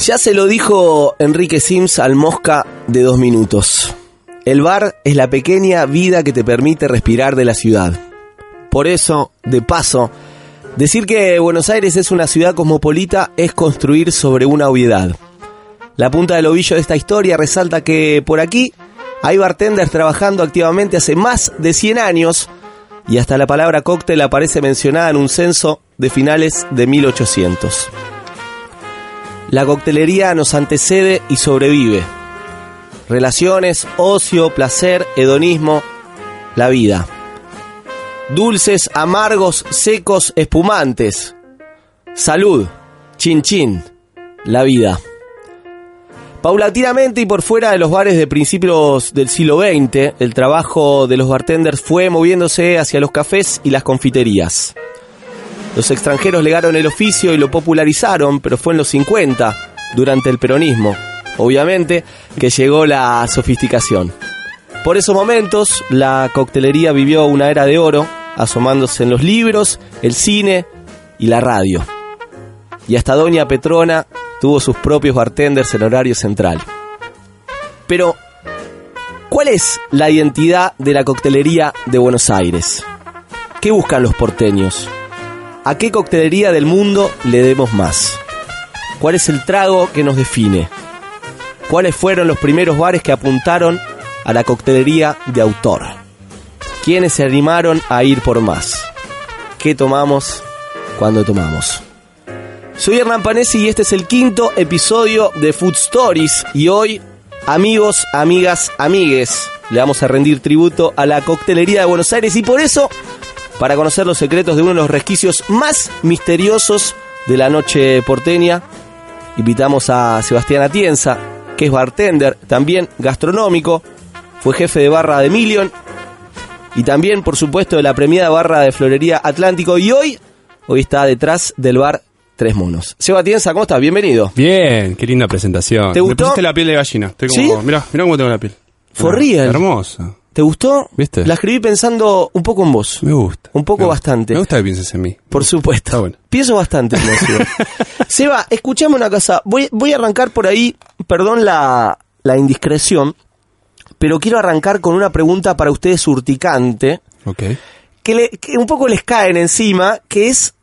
Ya se lo dijo Enrique Sims al Mosca de dos minutos. El bar es la pequeña vida que te permite respirar de la ciudad. Por eso, de paso, decir que Buenos Aires es una ciudad cosmopolita es construir sobre una obviedad. La punta del ovillo de esta historia resalta que por aquí hay bartenders trabajando activamente hace más de 100 años y hasta la palabra cóctel aparece mencionada en un censo de finales de 1800. La coctelería nos antecede y sobrevive. Relaciones, ocio, placer, hedonismo, la vida. Dulces, amargos, secos, espumantes. Salud, chin chin, la vida. Paulatinamente y por fuera de los bares de principios del siglo XX, el trabajo de los bartenders fue moviéndose hacia los cafés y las confiterías. Los extranjeros legaron el oficio y lo popularizaron, pero fue en los 50, durante el peronismo, obviamente, que llegó la sofisticación. Por esos momentos, la coctelería vivió una era de oro, asomándose en los libros, el cine y la radio. Y hasta Doña Petrona tuvo sus propios bartenders en horario central. Pero, ¿cuál es la identidad de la coctelería de Buenos Aires? ¿Qué buscan los porteños? ¿A qué coctelería del mundo le demos más? ¿Cuál es el trago que nos define? ¿Cuáles fueron los primeros bares que apuntaron a la coctelería de autor? ¿Quiénes se animaron a ir por más? ¿Qué tomamos cuando tomamos? Soy Hernán Panesi y este es el quinto episodio de Food Stories y hoy, amigos, amigas, amigues, le vamos a rendir tributo a la coctelería de Buenos Aires y por eso para conocer los secretos de uno de los resquicios más misteriosos de la noche porteña. Invitamos a Sebastián Atienza, que es bartender, también gastronómico, fue jefe de barra de Million y también, por supuesto, de la premiada barra de Florería Atlántico y hoy, hoy está detrás del bar Tres Monos. Seba Atienza, ¿cómo estás? Bienvenido. Bien, qué linda presentación. ¿Te gustó? Me pusiste la piel de gallina. Estoy como, ¿Sí? Mirá, mirá cómo tengo la piel. Hermosa. ¿Te gustó? ¿Viste? La escribí pensando un poco en vos. Me gusta. Un poco Me gusta. bastante. Me gusta que pienses en mí. Por supuesto. Está bueno. Pienso bastante en. Seba, escuchame una cosa. Voy, voy a arrancar por ahí, perdón la, la indiscreción, pero quiero arrancar con una pregunta para ustedes urticante, Ok. que, le- que un poco les caen encima, que es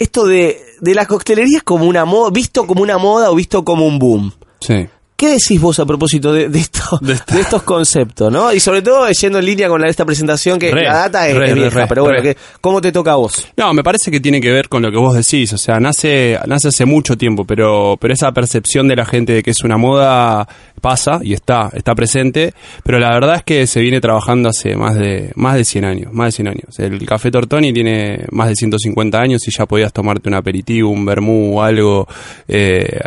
esto de, de la coctelería es como una moda, visto como una moda o visto como un boom. Sí. ¿Qué decís vos a propósito de, de, esto- De esta- de estos conceptos, no? Y sobre todo yendo en línea con la, esta presentación que Re, la data es, re, es vieja, re, pero bueno, que- ¿cómo te toca a vos? No, me parece que tiene que ver con lo que vos decís, o sea, nace, nace hace mucho tiempo, pero, pero esa percepción de la gente de que es una moda pasa y está, está presente, pero la verdad es que se viene trabajando hace más de, más de 100 años, más de 100 años. El café Tortoni tiene más de 150 años y ya podías tomarte un aperitivo, un vermú o algo eh,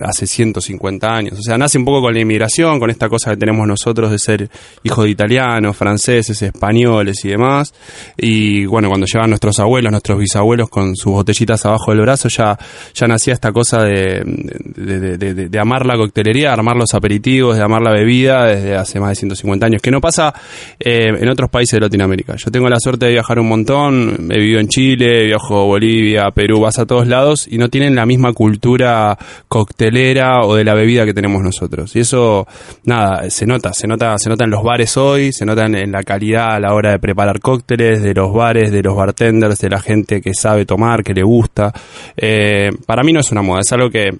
hace 150 años. O sea, nace un poco con la inmigración, con esta cosa que tenemos nosotros de ser hijos de italianos, franceses, españoles y demás. Y bueno, cuando llegaban nuestros abuelos, nuestros bisabuelos con sus botellitas abajo del brazo, ya, ya nacía esta cosa de, de, de- de- amar la coctelería, amar los aperitivos, de amar la bebida desde hace más de 150 años, que no pasa eh, en otros países de Latinoamérica. Yo tengo la suerte de viajar un montón, he vivido en Chile, viajo a Bolivia, Perú, vas a todos lados y no tienen la misma cultura coctelera o de la bebida que tenemos nosotros. Y eso, nada, se nota, se nota, se nota en los bares hoy, se nota en, en la calidad a la hora de preparar cócteles, de los bares, de los bartenders, de la gente que sabe tomar, que le gusta. Eh, para mí no es una moda, es algo que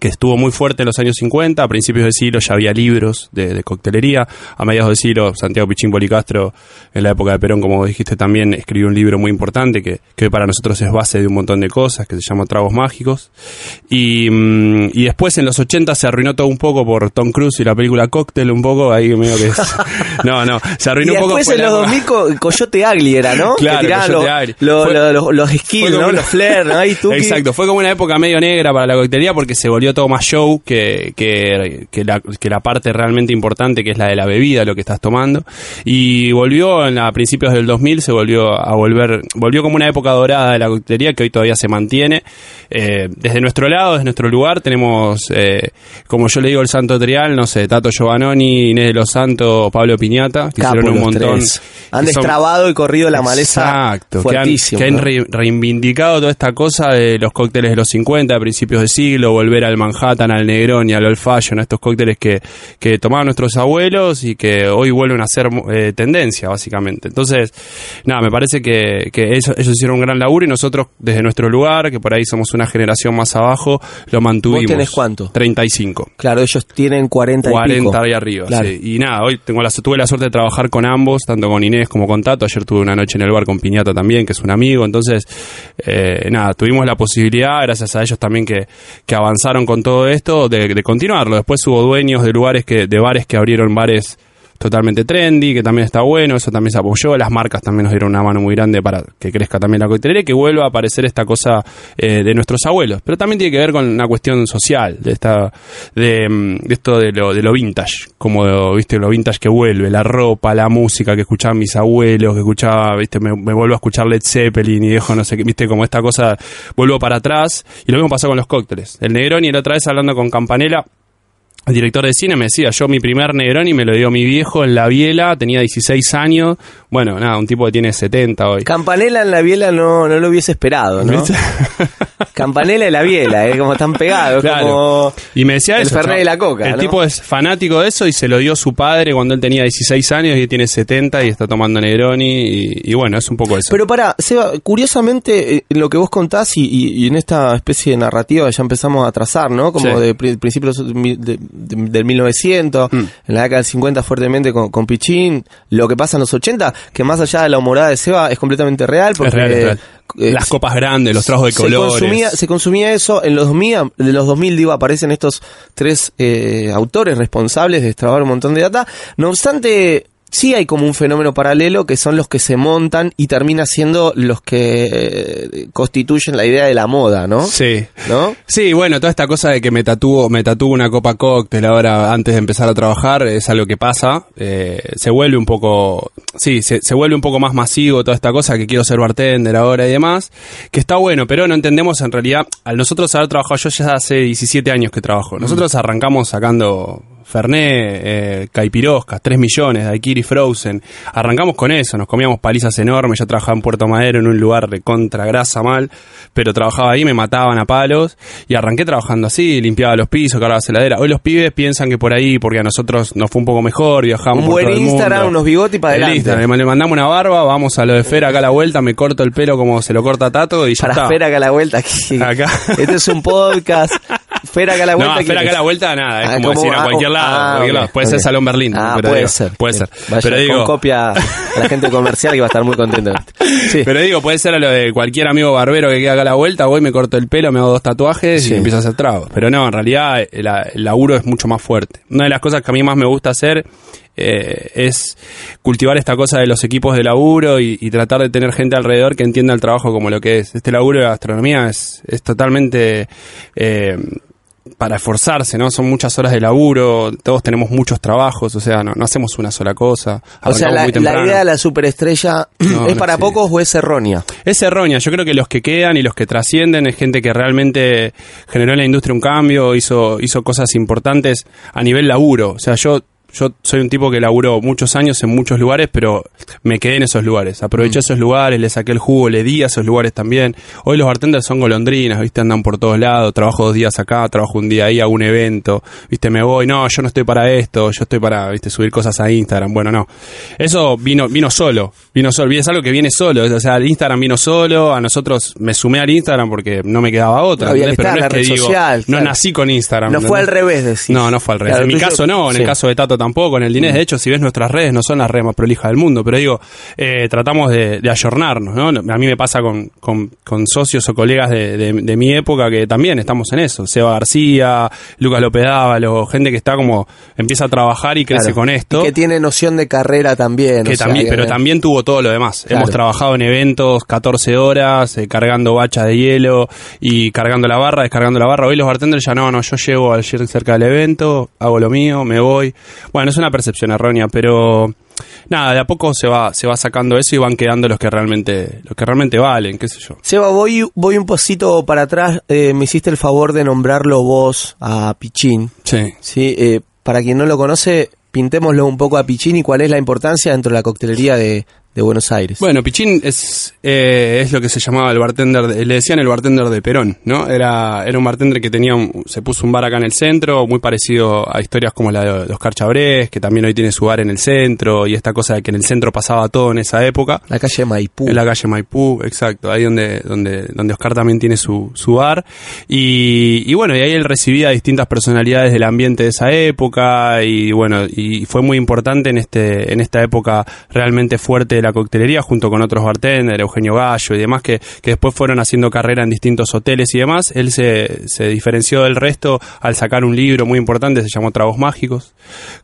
que estuvo muy fuerte en los años 50, a principios del siglo ya había libros de, de coctelería, a mediados del siglo Santiago Pichín Policastro, en la época de Perón, como dijiste también, escribió un libro muy importante que, que para nosotros es base de un montón de cosas, que se llama Tragos Mágicos, y, mm, y después en los 80 se arruinó todo un poco por Tom Cruise y la película Cóctel, un poco, ahí medio que es... No, no, se arruinó y un poco... después en los época- 2000 co- Coyote Agli era, ¿no? Claro, que los, los, skills, Los flair, ¿no? Ahí tuki. Exacto, fue como una época medio negra para la coctelería porque se volvió todo más show que, que, que la, que la parte realmente importante que es la de la bebida, lo que estás tomando. Y volvió en la- a principios del 2000, se volvió a volver, volvió como una época dorada de la coctelería que hoy todavía se mantiene. Eh, desde nuestro lado, desde nuestro lugar, tenemos, eh, como yo le digo, el Santo Trial, no sé, Tato Giovannoni, Inés de los Santos, Pablo Piñata, que Capo hicieron un montón. tres. Han son- destrabado y corrido la maleza Exacto, que han, fuertísimo. que han re- reivindicado toda esta cosa de los cócteles de los 50, de principios de siglo, volver al Manhattan, al Negrón y al Old Fashion, a estos cócteles que, que tomaban nuestros abuelos y que hoy vuelven a ser eh, tendencia, básicamente. Entonces, nada, me parece que, ellos hicieron un gran laburo y nosotros, desde nuestro lugar, que por ahí somos una generación más abajo, lo mantuvimos. ¿Vos tenés cuánto? 35. Claro, ellos tienen 40 y 40 pico. ahí arriba, Claro. sí. Y nada, hoy tengo la, tuve la suerte de trabajar con ambos, tanto con Inés como con Tato. Ayer tuve una noche en el bar con Piñata también, que es un amigo. Entonces, eh, nada, tuvimos la posibilidad, gracias a ellos también que, que avanzaron con todo esto, de, de continuarlo. Después hubo dueños de lugares que, de bares que abrieron bares totalmente trendy, que también está bueno, eso también se apoyó, las marcas también nos dieron una mano muy grande para que crezca también la coctelería y que vuelva a aparecer esta cosa eh, de nuestros abuelos, pero también tiene que ver con una cuestión social, de esta de, mm, de esto de lo, de lo vintage, como viste lo vintage que vuelve, la ropa, la música que escuchaban mis abuelos, que escuchaba, viste, me, me vuelvo a escuchar Led Zeppelin y dejo no sé qué, viste, como esta cosa, vuelvo para atrás, y lo mismo pasó con los cócteles. El Negroni, la otra vez hablando con Campanella, el director de cine me decía, yo mi primer Negroni me lo dio mi viejo en la biela, tenía 16 años, bueno, nada, un tipo que tiene 70 hoy. Campanela en la biela no, no lo hubiese esperado, ¿no? Campanela y la biela, ¿eh? Como están pegados, Claro. como... Y me decía el eso. Fernet y la Coca, El ¿no? tipo es fanático de eso y se lo dio su padre cuando él tenía 16 años y tiene 70 y está tomando Negroni y, y bueno, es un poco eso. Pero para, Seba, curiosamente, eh, en lo que vos contás y, y- y en esta especie de narrativa ya empezamos a trazar, ¿no? Como Sí. de pri- principios de- del 1900, Mm. en la década del 50 fuertemente con, con Pichín, lo que pasa en los 80, que más allá de la humorada de Seba es completamente real, porque... es real, es real. eh, Las copas grandes, los tragos de se colores. consumía, se consumía eso en los 2000, de los 2000 digo, aparecen estos tres eh, autores responsables de extrabar un montón de data. No obstante, sí hay como un fenómeno paralelo que son los que se montan y termina siendo los que eh, constituyen la idea de la moda, ¿no? Sí. ¿No? Sí, bueno, toda esta cosa de que me tatúo, me tatúo una copa cóctel ahora antes de empezar a trabajar es algo que pasa. Eh, se vuelve un poco, sí, se, se vuelve un poco más masivo toda esta cosa que quiero ser bartender ahora y demás, que está bueno, pero no entendemos en realidad, al nosotros haber trabajado, yo ya hace 17 años que trabajo, nosotros arrancamos sacando Fernet, eh, Caipiroscas, 3 millones, Daiquiri Frozen. Arrancamos con eso, nos comíamos palizas enormes. Yo trabajaba en Puerto Madero en un lugar de contra grasa mal, pero trabajaba ahí, me mataban a palos y arranqué trabajando así, limpiaba los pisos, cargaba la heladera. Hoy los pibes piensan que por ahí, porque a nosotros nos fue un poco mejor, viajamos Un por buen todo el Instagram, mundo. unos bigotes y para El adelante. Instagram, le mandamos una barba, vamos a lo de Fera acá a la vuelta, me corto el pelo como se lo corta Tato y ya Para está. Fera acá a la vuelta. Aquí. Acá. Este es un podcast. Fera acá a la vuelta. No, ¿quién espera acá es? a la vuelta, nada, es Ah, como decir a cualquier lado, ah, cualquier lado. ok, Puede ser Salón Berlín. Ah, pero puede digo, ser. Puede ser. Vaya pero con digo, copia a la gente comercial que va a estar muy contenta. Sí. Pero digo, puede ser a lo de cualquier amigo barbero que queda acá a la vuelta, voy, me corto el pelo, me hago dos tatuajes Sí. y empiezo a hacer tragos. Pero no, en realidad el, el laburo es mucho más fuerte. Una de las cosas que a mí más me gusta hacer eh, es cultivar esta cosa de los equipos de laburo y, y tratar de tener gente alrededor que entienda el trabajo como lo que es. Este laburo de gastronomía es, es totalmente... eh, para esforzarse, ¿no? Son muchas horas de laburo, todos tenemos muchos trabajos, o sea, no, no hacemos una sola cosa. O sea, la, idea de la superestrella No, es no para pocos o es errónea. Es errónea. Yo creo que los que quedan y los que trascienden es gente que realmente generó en la industria un cambio, hizo, hizo cosas importantes a nivel laburo. O sea, yo yo soy un tipo que laburó muchos años en muchos lugares, pero me quedé en esos lugares. Aproveché esos lugares, le saqué el jugo, le di a esos lugares también. Hoy los bartenders son golondrinas, ¿viste? Andan por todos lados. Trabajo dos días acá, trabajo un día ahí, hago un evento, ¿viste? Me voy, no, yo no estoy para esto, yo estoy para, ¿viste? Subir cosas a Instagram. Bueno, no. Eso vino, vino solo, vino solo. Es algo que viene solo. O sea, el Instagram vino solo. A nosotros me sumé al Instagram porque no me quedaba otra. Había que pero no es que digo, social, no claro. nací con Instagram. No fue al revés, decís. No, no fue al revés. Claro, en mi caso no, en sí. el caso de Tato tampoco, en el Dinés, de hecho, si ves nuestras redes, no son las redes más prolijas del mundo, pero digo, eh, tratamos de, de ayornarnos, ¿no? A mí me pasa con, con, con socios o colegas de, de- de mi época que también estamos en eso. Seba García, Lucas López Dávalo, gente que está como, empieza a trabajar y crece Claro. con esto. Y que tiene noción de carrera también. Que o sea, también, que- pero también tuvo todo lo demás. Claro. Hemos trabajado en eventos 14 horas, eh, cargando bachas de hielo y cargando la barra, descargando la barra. Hoy los bartenders ya no, no, yo llego al cerca del evento, hago lo mío, me voy. Bueno, es una percepción errónea, pero nada, de a poco se va, se va sacando eso y van quedando los que realmente, los que realmente valen, qué sé yo. Seba, voy, voy un poquito para atrás. Eh, me hiciste el favor de nombrarlo vos a Pichín. Sí. Sí, eh, para quien no lo conoce, pintémoslo un poco a Pichín y cuál es la importancia dentro de la coctelería de, de Buenos Aires. Bueno, Pichín es, eh, es lo que se llamaba el bartender, de- le decían el bartender de Perón, ¿no? Era, era un bartender que tenía, un- se puso un bar acá en el centro, muy parecido a historias como la de Oscar Chabrés, que también hoy tiene su bar en el centro, y esta cosa de que en el centro pasaba todo en esa época. la calle Maipú. En la calle Maipú, exacto, ahí donde, donde, donde Oscar también tiene su, su bar. Y, y bueno, y ahí él recibía distintas personalidades del ambiente de esa época, y bueno, y fue muy importante en este, en esta época realmente fuerte de la coctelería, junto con otros bartenders, Eugenio Gallo y demás, que, que después fueron haciendo carrera en distintos hoteles y demás. Él se, se diferenció del resto al sacar un libro muy importante, se llamó Tragos Mágicos.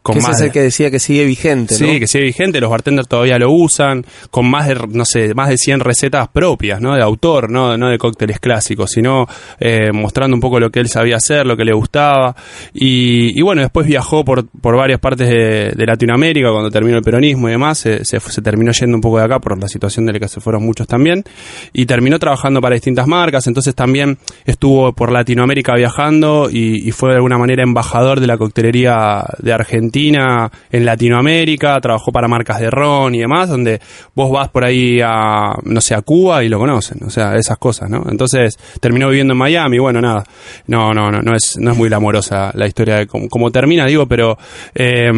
Con más es el que decía que sigue vigente, Sí, ¿no? que sigue vigente, los bartenders todavía lo usan, con más de, no sé, más de 100 recetas propias, ¿no? De autor, no, no de cócteles clásicos, sino eh, mostrando un poco lo que él sabía hacer, lo que le gustaba. Y, y bueno, después viajó por, por varias partes de, de Latinoamérica cuando terminó el peronismo y demás, se, se, se terminó yendo un poco de acá por la situación de la que se fueron muchos también, y terminó trabajando para distintas marcas, entonces también estuvo por Latinoamérica viajando y, fue de alguna manera embajador de la coctelería de Argentina en Latinoamérica, trabajó para marcas de ron y demás, donde vos vas por ahí a, no sé, a Cuba y lo conocen, o sea, esas cosas, ¿no? Entonces terminó viviendo en Miami, bueno, nada, no, no, no, no es, no es muy glamorosa la historia de cómo, termina, digo, pero eh,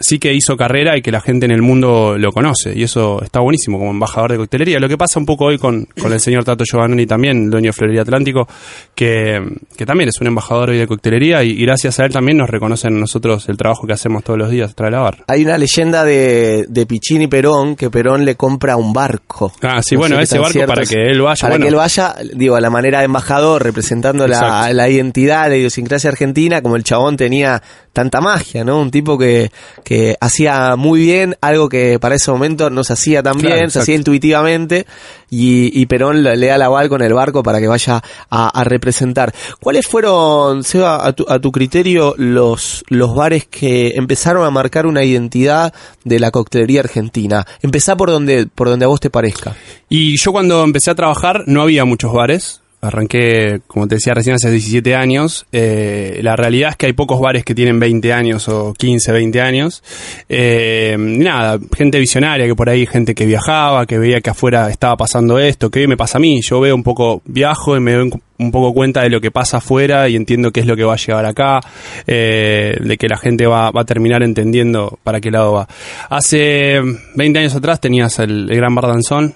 sí que hizo carrera y que la gente en el mundo lo conoce, y eso está buenísimo como embajador de coctelería. Lo que pasa un poco hoy con, con el señor Tato Giovannoni también, el dueño de Florería Atlántico, que, que también es un embajador hoy de coctelería y, y gracias a él también nos reconocen nosotros el trabajo que hacemos todos los días tras la barra. Hay una leyenda de, de Pichín y Perón que Perón le compra un barco. Ah, sí, No bueno, ese barco para que él vaya, Para bueno. que él vaya, digo, a la manera de embajador, representando la, la identidad, la idiosincrasia argentina, como el chabón tenía tanta magia, ¿no? Un tipo que, que hacía muy bien algo que para ese momento no se hacía Claro, bien, se hacía intuitivamente, y, y Perón le, le da la aval con el barco para que vaya a, a representar. ¿Cuáles fueron, Seba, a tu, a tu criterio, los, los bares que empezaron a marcar una identidad de la coctelería argentina? Empezá por donde, por donde a vos te parezca. Y yo cuando empecé a trabajar no había muchos bares. Arranqué, como te decía recién, hace 17 años. Eh, la realidad es que hay pocos bares que tienen 20 años o 15, 20 años. Eh, nada, gente visionaria que por ahí, gente que viajaba, que veía que afuera estaba pasando esto, que me pasa a mí. Yo veo un poco, viajo y me doy un poco cuenta de lo que pasa afuera y entiendo qué es lo que va a llegar acá, eh, de que la gente va, va a terminar entendiendo para qué lado va. Hace 20 años atrás tenías el, el Gran Bardanzón.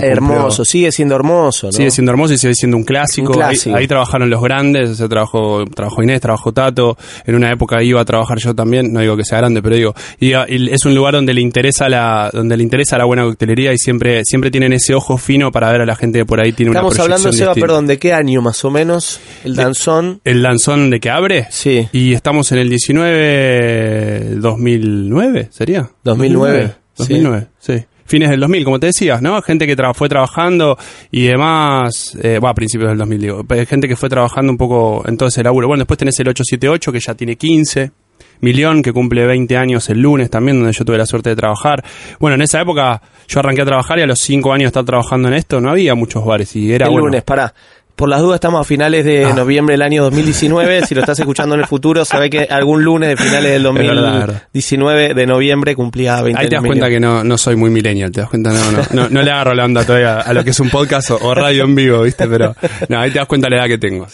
Hermoso, sigue siendo hermoso, ¿no? Sigue siendo hermoso y sigue siendo un clásico. Un clásico. Ahí, ahí trabajaron los grandes, o sea, trabajó, trabajó Inés, trabajó Tato. En una época iba a trabajar yo también, no digo que sea grande, pero digo, y es un lugar donde le interesa la, donde le interesa la buena coctelería y siempre, siempre tienen ese ojo fino para ver a la gente que por ahí tiene Estamos una hablando, Seba, distinta. perdón, ¿de qué año más o menos? El danzón. El lanzón de que abre. Sí. Y estamos en el 19, 2009, ¿sería? 2009, 2009, sí. Fines del 2000, como te decías, ¿no? Gente que tra- fue trabajando y demás, eh, va, a principios del 2000, digo. Gente que fue trabajando un poco en todo ese laburo. Bueno, después tenés el 878, que ya tiene 15. Millón, que cumple 20 años el lunes también, donde yo tuve la suerte de trabajar. Bueno, en esa época yo arranqué a trabajar y a los 5 años de estar trabajando en esto no había muchos bares y era el bueno. lunes, pará. Por las dudas estamos a finales de Ah. noviembre del año 2019. si lo estás escuchando en el futuro, sabe que algún lunes de finales del Es verdad, es verdad. 2019 de noviembre cumplía 20 Ahí te das cuenta que no, no soy muy millennial, te das cuenta, no, no, no, no le agarro la onda todavía a lo que es un podcast o, o radio en vivo, ¿viste? Pero no, ahí te das cuenta la edad que tengo.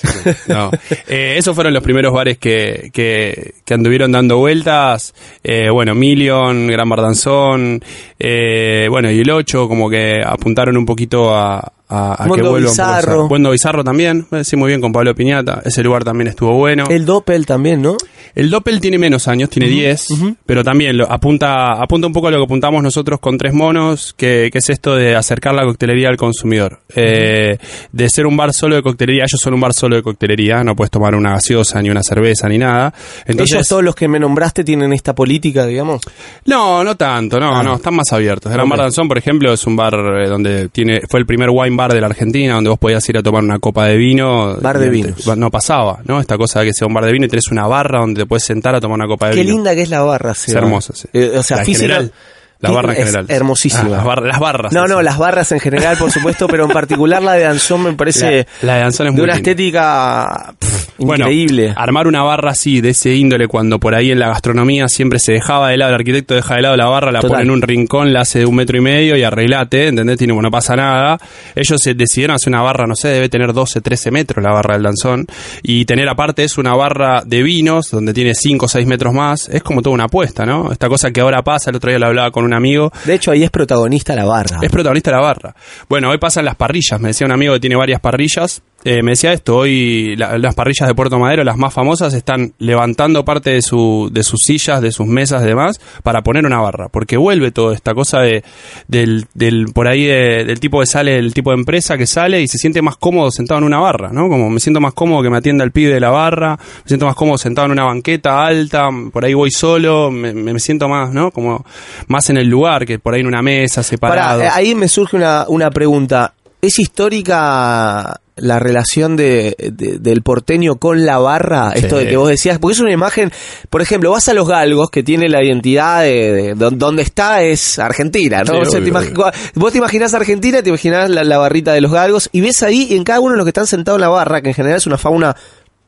no. Eh, esos fueron los primeros bares que, que, que anduvieron dando vueltas. Eh, bueno, Million, Gran Bardanzón, eh, bueno, y el 8, como que apuntaron un poquito a, a, a que Mundo vuelvan. Bizarro. Mundo Bizarro también, eh, sí, muy bien con Pablo Piñata. Ese lugar también estuvo bueno. El Doppel también, ¿no? El Doppel tiene menos años, tiene 10, pero también lo, apunta, apunta un poco a lo que apuntamos nosotros con Tres Monos, que, que es esto de acercar la coctelería al consumidor. Eh, de ser un bar solo de coctelería, ellos son un bar solo de coctelería, no puedes tomar una gaseosa, ni una cerveza, ni nada. Entonces, Ellos todos los que me nombraste tienen esta política, digamos. no, no tanto, no, Ah. no, están más abiertos. Gran Ok. Bar Danzón, por ejemplo, es un bar eh, donde tiene, fue el primer wine bar de la Argentina, donde vos podías ir a tomar una copa de vino. Bar de vinos. antes- No pasaba, ¿no? Esta cosa de que sea un bar de vino y tenés una barra donde te puedes sentar a tomar una copa de Qué vino. linda que es la barra, Es Seba. hermosa, sí. Eh, o sea, La física- general. La barra en general. hermosísima. Ah, las, bar- las barras. No, no, las barras en general, por supuesto, pero en particular la de Danzón me parece La- la de Danzón es de muy una estética pff, Bueno, increíble. armar una barra así, de ese índole, cuando por ahí en la gastronomía siempre se dejaba de lado, el arquitecto deja de lado la barra, la Total. pone en un rincón, la hace de un metro y medio y arreglate, ¿entendés? Tiene, no pasa nada. Ellos se decidieron hacer una barra, no sé, debe tener 12, 13 metros la barra del danzón. Y tener aparte es una barra de vinos, donde tiene 5 o 6 metros más. Es como toda una apuesta, ¿no? Esta cosa que ahora pasa, el otro día lo hablaba con un amigo, De hecho, ahí es protagonista la barra. Es protagonista la barra. Bueno, hoy pasan las parrillas. Me decía un amigo que tiene varias parrillas. Eh, me decía esto, hoy la- las parrillas de Puerto Madero, las más famosas, están levantando parte de, su, de sus sillas, de sus mesas y demás, para poner una barra. Porque vuelve toda esta cosa de, del, del, por ahí, de- del tipo que sale, el tipo de empresa que sale y se siente más cómodo sentado en una barra, ¿no? Como me siento más cómodo que me atienda el pibe de la barra, me siento más cómodo sentado en una banqueta alta, por ahí voy solo, me, me siento más, ¿no? Como más en el lugar que por ahí en una mesa separado. Pará, eh, ahí me surge una, una pregunta. ¿Es histórica la relación de, de- del porteño con la barra? Sí. Esto de que vos decías, porque es una imagen, por ejemplo, vas a los galgos que tiene la identidad de, de don- donde está es Argentina, ¿no? Sí, O sea, obvio, te imag- vos te imaginás Argentina, te imaginás la, la barrita de los galgos y ves ahí en cada uno de los que están sentados en la barra, que en general es una fauna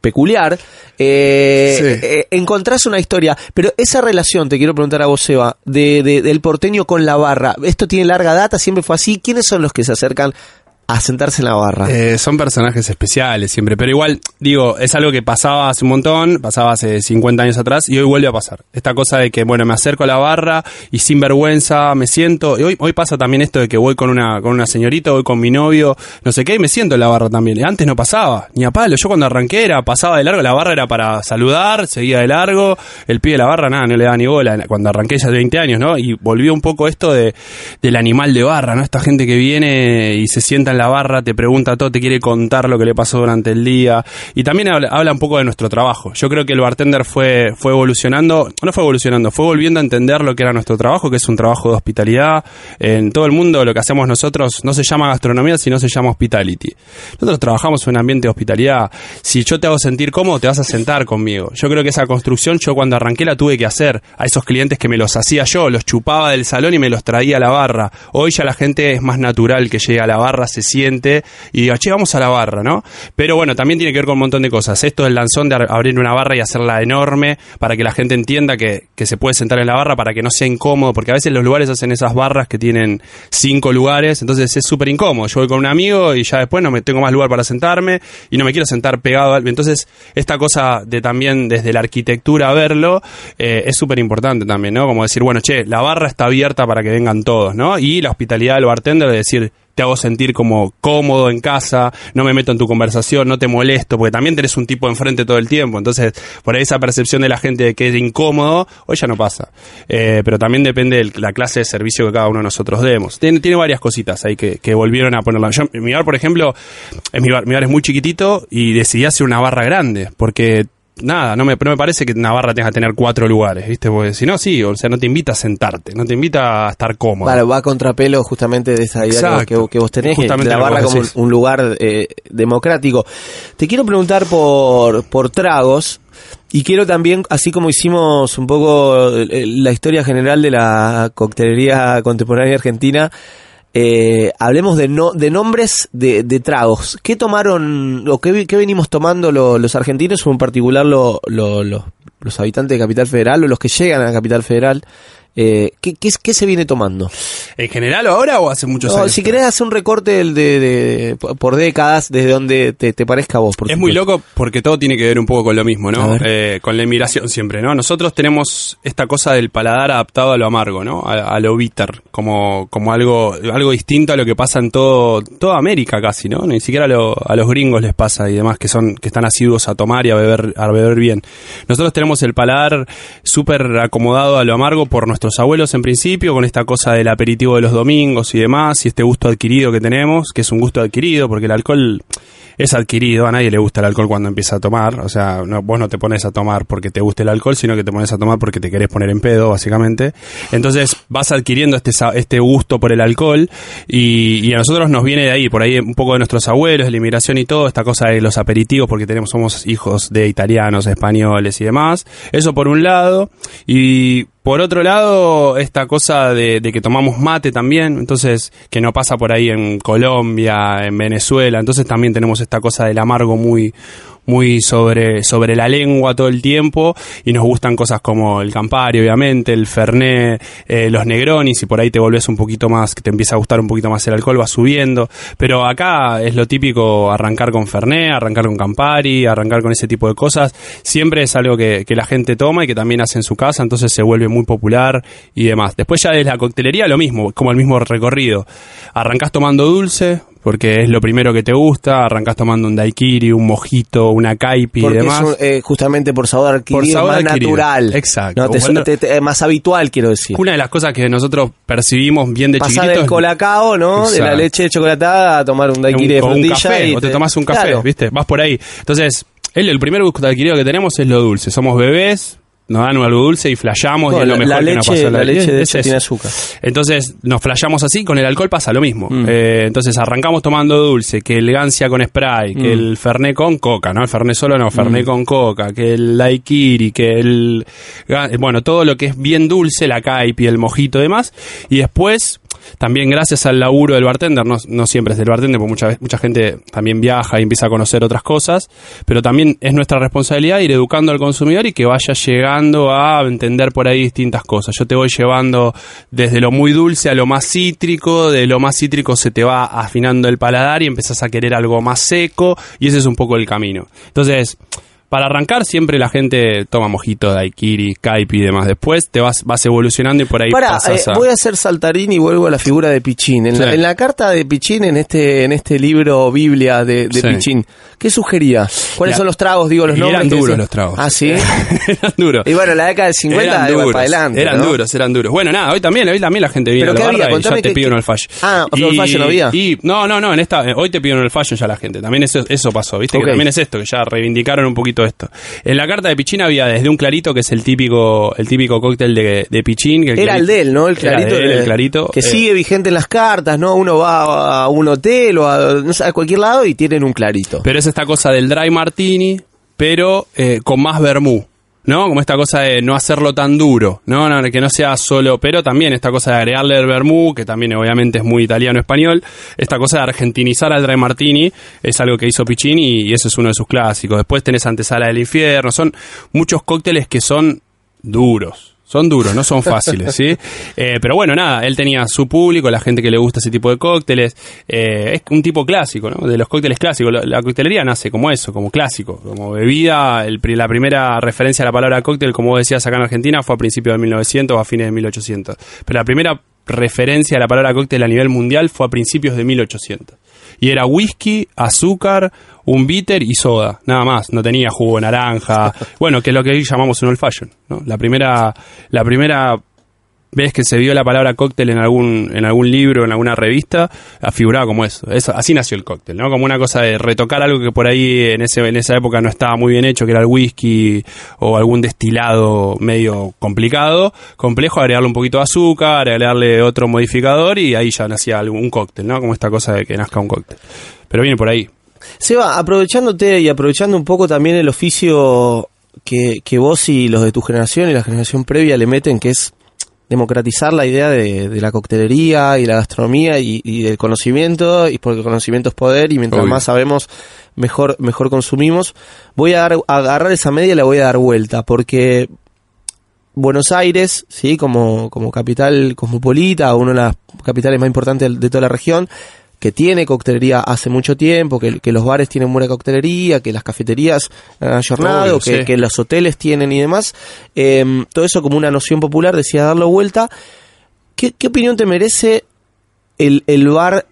peculiar, eh, Sí. eh, encontrás una historia. Pero esa relación, te quiero preguntar a vos, Seba, de, de- del porteño con la barra, ¿esto tiene larga data? ¿Siempre fue así? ¿Quiénes son los que se acercan a sentarse en la barra? Eh, son personajes especiales siempre, pero igual, digo, es algo que pasaba hace un montón, pasaba hace 50 años atrás y hoy vuelve a pasar. Esta cosa de que, bueno, me acerco a la barra y sin vergüenza me siento. Y hoy, hoy pasa también esto de que voy con una, con una señorita, voy con mi novio, no sé qué, y me siento en la barra también. Antes no pasaba, ni a palo. Yo cuando arranqué era, pasaba de largo, la barra era para saludar, seguía de largo, el pie de la barra, nada, no le daba ni bola. Cuando arranqué ya de 20 años, ¿no? Y volvió un poco esto de, del animal de barra, ¿no? Esta gente que viene y se sienta en la barra, te pregunta todo, te quiere contar lo que le pasó durante el día. Y también habla, un poco de nuestro trabajo. Yo creo que el bartender fue, fue evolucionando, no fue evolucionando, fue volviendo a entender lo que era nuestro trabajo, que es un trabajo de hospitalidad. En todo el mundo lo que hacemos nosotros no se llama gastronomía, sino se llama hospitality. Nosotros trabajamos en un ambiente de hospitalidad. Si yo te hago sentir cómodo, te vas a sentar conmigo. Yo creo que esa construcción yo cuando arranqué la tuve que hacer a esos clientes que me los hacía yo, los chupaba del salón y me los traía a la barra. Hoy ya la gente es más natural que llegue a la barra, se siente y diga, che, vamos a la barra, ¿no? Pero bueno, también tiene que ver con un montón de cosas. Esto del lanzón de abrir una barra y hacerla enorme para que la gente entienda que, que se puede sentar en la barra para que no sea incómodo, porque a veces los lugares hacen esas barras que tienen cinco lugares, entonces es súper incómodo. Yo voy con un amigo y ya después no me tengo más lugar para sentarme y no me quiero sentar pegado al... Entonces, esta cosa de también desde la arquitectura verlo eh, es súper importante también, ¿no? Como decir, bueno, che, la barra está abierta para que vengan todos, ¿no? Y la hospitalidad del bartender de decir, te hago sentir como cómodo en casa, no me meto en tu conversación, no te molesto, porque también tenés un tipo enfrente todo el tiempo. Entonces, por ahí esa percepción de la gente de que es incómodo, hoy ya no pasa. Eh, pero también depende de la clase de servicio que cada uno de nosotros demos. Tiene, tiene varias cositas ahí que, volvieron a ponerla. Yo, mi bar, por ejemplo, es mi bar, mi bar es muy chiquitito y decidí hacer una barra grande, porque nada, no me, no me parece que una barra tenga que tener cuatro lugares, ¿viste? Porque si no, sí, o sea, no te invita a sentarte, no te invita a estar cómodo. Vale, va a contrapelo justamente de esa idea que, vos tenés, Justamente vos como decís. un lugar eh, democrático. Te quiero preguntar por, por tragos y quiero también, así como hicimos un poco eh, la historia general de la coctelería contemporánea argentina, eh, hablemos de, no, de nombres de, de tragos. ¿Qué tomaron, o qué, qué venimos tomando lo- los argentinos, o en particular lo- lo- lo- los habitantes de Capital Federal o los que llegan a Capital Federal? Eh, ¿qué, qué, qué se viene tomando? ¿En general ahora o hace muchos No, años? si querés hacer un recorte de, de- por décadas, desde donde te, te parezca a vos. por Es muy loco porque todo tiene que ver un poco con lo mismo, ¿no? Eh, con la inmigración siempre, ¿no? Nosotros tenemos esta cosa del paladar adaptado a lo amargo, ¿no? A, a lo bitter, como, como algo, algo distinto a lo que pasa en todo, toda América casi, ¿no? Ni siquiera a, lo- a los gringos les pasa y demás que son, que están asiduos a tomar y a beber, a beber bien. Nosotros tenemos el paladar súper acomodado a lo amargo por nuestros abuelos en principio, con esta cosa del aperitivo de los domingos y demás, y este gusto adquirido que tenemos, que es un gusto adquirido, porque el alcohol es adquirido, a nadie le gusta el alcohol cuando empieza a tomar, o sea, no- vos no te pones a tomar porque te guste el alcohol, sino que te pones a tomar porque te querés poner en pedo, básicamente. Entonces vas adquiriendo este, este gusto por el alcohol y, a nosotros nos viene de ahí, por ahí un poco de nuestros abuelos, la inmigración y todo, esta cosa de los aperitivos, porque tenemos, somos hijos de italianos, españoles y demás. Eso por un lado. Y por otro lado, esta cosa de, de que tomamos mate también, entonces, que no pasa por ahí en Colombia, en Venezuela, entonces también tenemos esta cosa del amargo muy, muy sobre, sobre la lengua todo el tiempo, y nos gustan cosas como el Campari, obviamente, el Fernet, eh, los Negronis, y por ahí te volvés un poquito más, que te empieza a gustar un poquito más el alcohol, va subiendo, pero acá es lo típico arrancar con Fernet, arrancar con Campari, arrancar con ese tipo de cosas, siempre es algo que, que la gente toma y que también hace en su casa, entonces se vuelve muy popular y demás. Después ya desde la coctelería lo mismo, como el mismo recorrido. Arrancás tomando dulce, porque es lo primero que te gusta, arrancás tomando un daiquiri, un mojito, una caipi y demás. un- eh, justamente por sabor adquirido, Por sabor más adquirido. natural. Exacto. No, te- Cuando- te- te- más habitual, quiero decir. Una de las cosas que nosotros percibimos bien de Pasar chiquitos del colacao, ¿no? De la leche chocolatada a tomar un daiquiri de un, un frutilla café, y o te, tomas un café, Claro. ¿viste? Vas por ahí. Entonces, el, el primer gusto adquirido que tenemos es lo dulce. Somos bebés, nos dan algo dulce y flasheamos y es lo la- mejor la que nos leche- pasó en la leche, de hecho, tiene azúcar. Entonces nos flasheamos así, con el alcohol pasa lo mismo. Mm. Eh, entonces arrancamos tomando dulce, que el Gancia con spray, que Mm. el Fernet con coca, ¿no? El Fernet solo no, Fernet con coca, que el daiquiri, que el... ga- Bueno, todo lo que es bien dulce, la caipi, el mojito y demás. Y después, también gracias al laburo del bartender, no, siempre es del bartender, porque mucha, mucha gente también viaja y empieza a conocer otras cosas, pero también es nuestra responsabilidad ir educando al consumidor y que vaya llegando a entender por ahí distintas cosas. Yo te voy llevando desde lo muy dulce a lo más cítrico, de lo más cítrico se te va afinando el paladar y empezás a querer algo más seco y ese es un poco el camino. Entonces, para arrancar siempre la gente toma mojito, daiquiri, caipi y demás. Después te vas, vas evolucionando y por ahí pasas eh, a... voy a hacer saltarín y vuelvo a la figura de Pichín. En, la, Sí. en la carta de Pichín, en este, en este libro Biblia de, de Sí. Pichín, ¿qué sugería? ¿Cuáles son los tragos? Digo, los Y nombres. eran que duros los tragos. Ah, sí. eran duros. y bueno, la década del 50 eran duros, para adelante. eran ¿no? duros, eran duros. Bueno, nada, hoy también, hoy también la gente viene ¿Pero a la qué había? y ya te qué- pide qué- un old fashion. Ah, old fashion había. Y, no, no, no, en esta, hoy te piden un old fashion ya la gente. También eso, eso pasó, viste, que también es esto, que ya reivindicaron un poquito esto. En la carta de Pichín había desde un clarito, que es el típico, el típico cóctel de, de Pichín. Que Era el de él, ¿no? El clarito. él, el clarito. Que eh, sigue vigente en las cartas, ¿no? Uno va a un hotel o a, no sé, a cualquier lado y tienen un clarito. Pero es esta cosa del dry martini, pero eh, con más vermú. ¿No? Como esta cosa de no hacerlo tan duro, ¿no? No, Que no sea solo, pero también esta cosa de agregarle el vermú, que también obviamente es muy italiano-español, esta cosa de argentinizar al dry martini es algo que hizo Piccini y eso es uno de sus clásicos. Después tenés Antesala del Infierno, son muchos cócteles que son duros. Son duros, no son fáciles, ¿sí? Eh, pero bueno, nada, él tenía su público, la gente que le gusta ese tipo de cócteles. Eh, es un tipo clásico, ¿no? De los cócteles clásicos. La, la coctelería nace como eso, como clásico, como bebida. El la primera referencia a la palabra cóctel, como vos decías acá en Argentina, fue a principios de 1900 o a fines de 1800. Pero la primera referencia a la palabra cóctel a nivel mundial fue a principios de 1800. Y era whisky, azúcar, un bitter y soda, nada más. No tenía jugo de naranja. Bueno, que es lo que hoy llamamos un old fashion, ¿no? La primera, la primera vez que se vio la palabra cóctel en algún, en algún libro, en alguna revista, afiguraba como eso. eso. Así nació el cóctel, ¿no? Como una cosa de retocar algo que por ahí en, ese, en esa época no estaba muy bien hecho, que era el whisky o algún destilado medio complicado, complejo, agregarle un poquito de azúcar, agregarle otro modificador y ahí ya nacía algún cóctel, ¿no? Como esta cosa de que nazca un cóctel. Pero viene por ahí. Seba, aprovechándote y aprovechando un poco también el oficio que, que vos y los de tu generación y la generación previa le meten, que es democratizar la idea de, de la coctelería y la gastronomía y, y del conocimiento, y porque el conocimiento es poder y mientras Obvio. más sabemos, mejor, mejor consumimos. Voy a, dar, a agarrar esa media y la voy a dar vuelta, porque Buenos Aires, sí, como, como capital cosmopolita, una de las capitales más importantes de, de toda la región, que tiene coctelería hace mucho tiempo, que, que los bares tienen buena coctelería, que las cafeterías han ayornado, Obvio, que, sí. que los hoteles tienen y demás. Eh, todo eso como una noción popular, decía darlo vuelta. ¿Qué, qué opinión te merece el, el bar